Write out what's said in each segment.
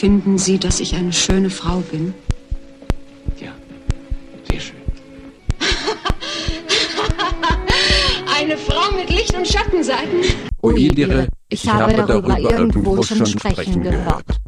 Finden Sie, dass ich eine schöne Frau bin? Ja, sehr schön. Eine Frau mit Licht- und Schattenseiten? Oedire, ich habe darüber irgendwo schon sprechen gehört. Meister,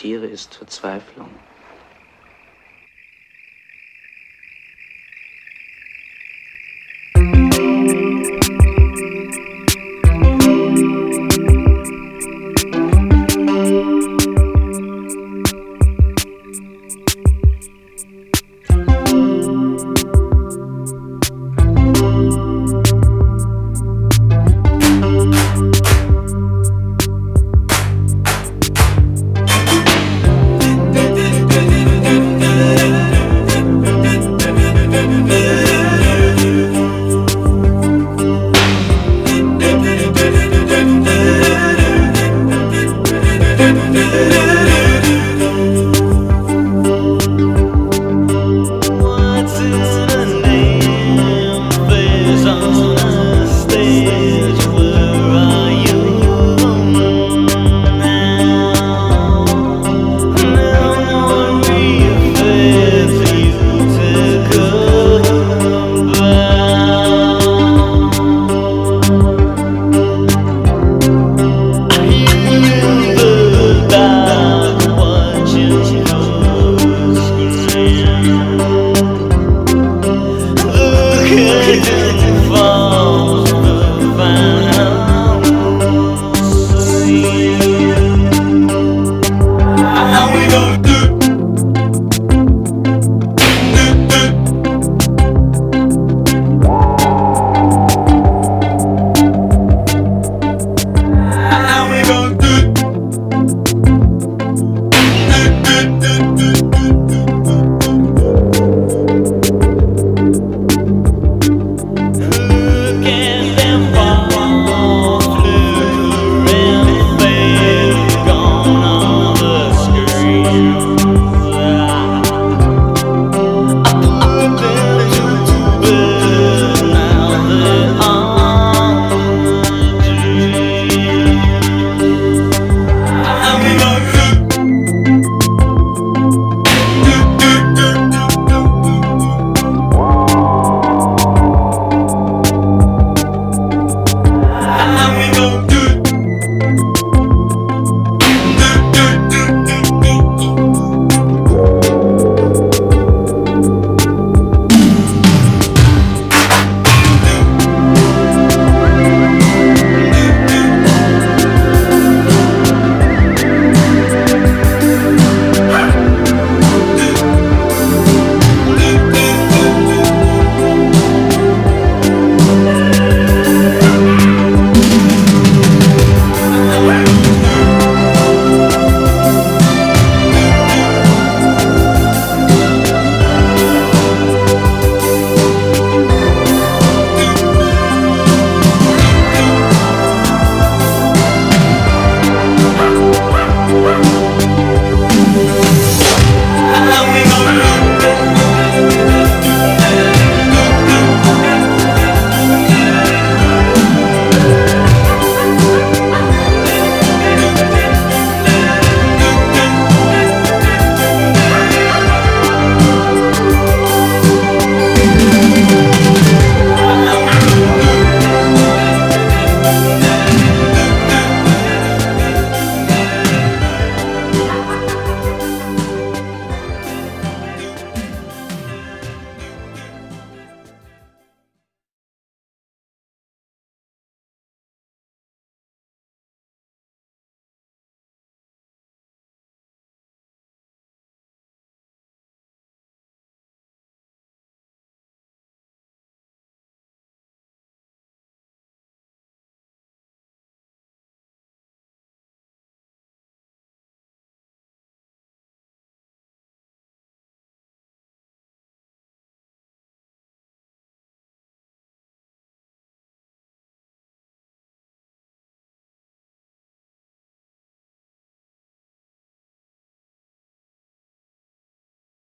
akzeptiere, ist Verzweiflung.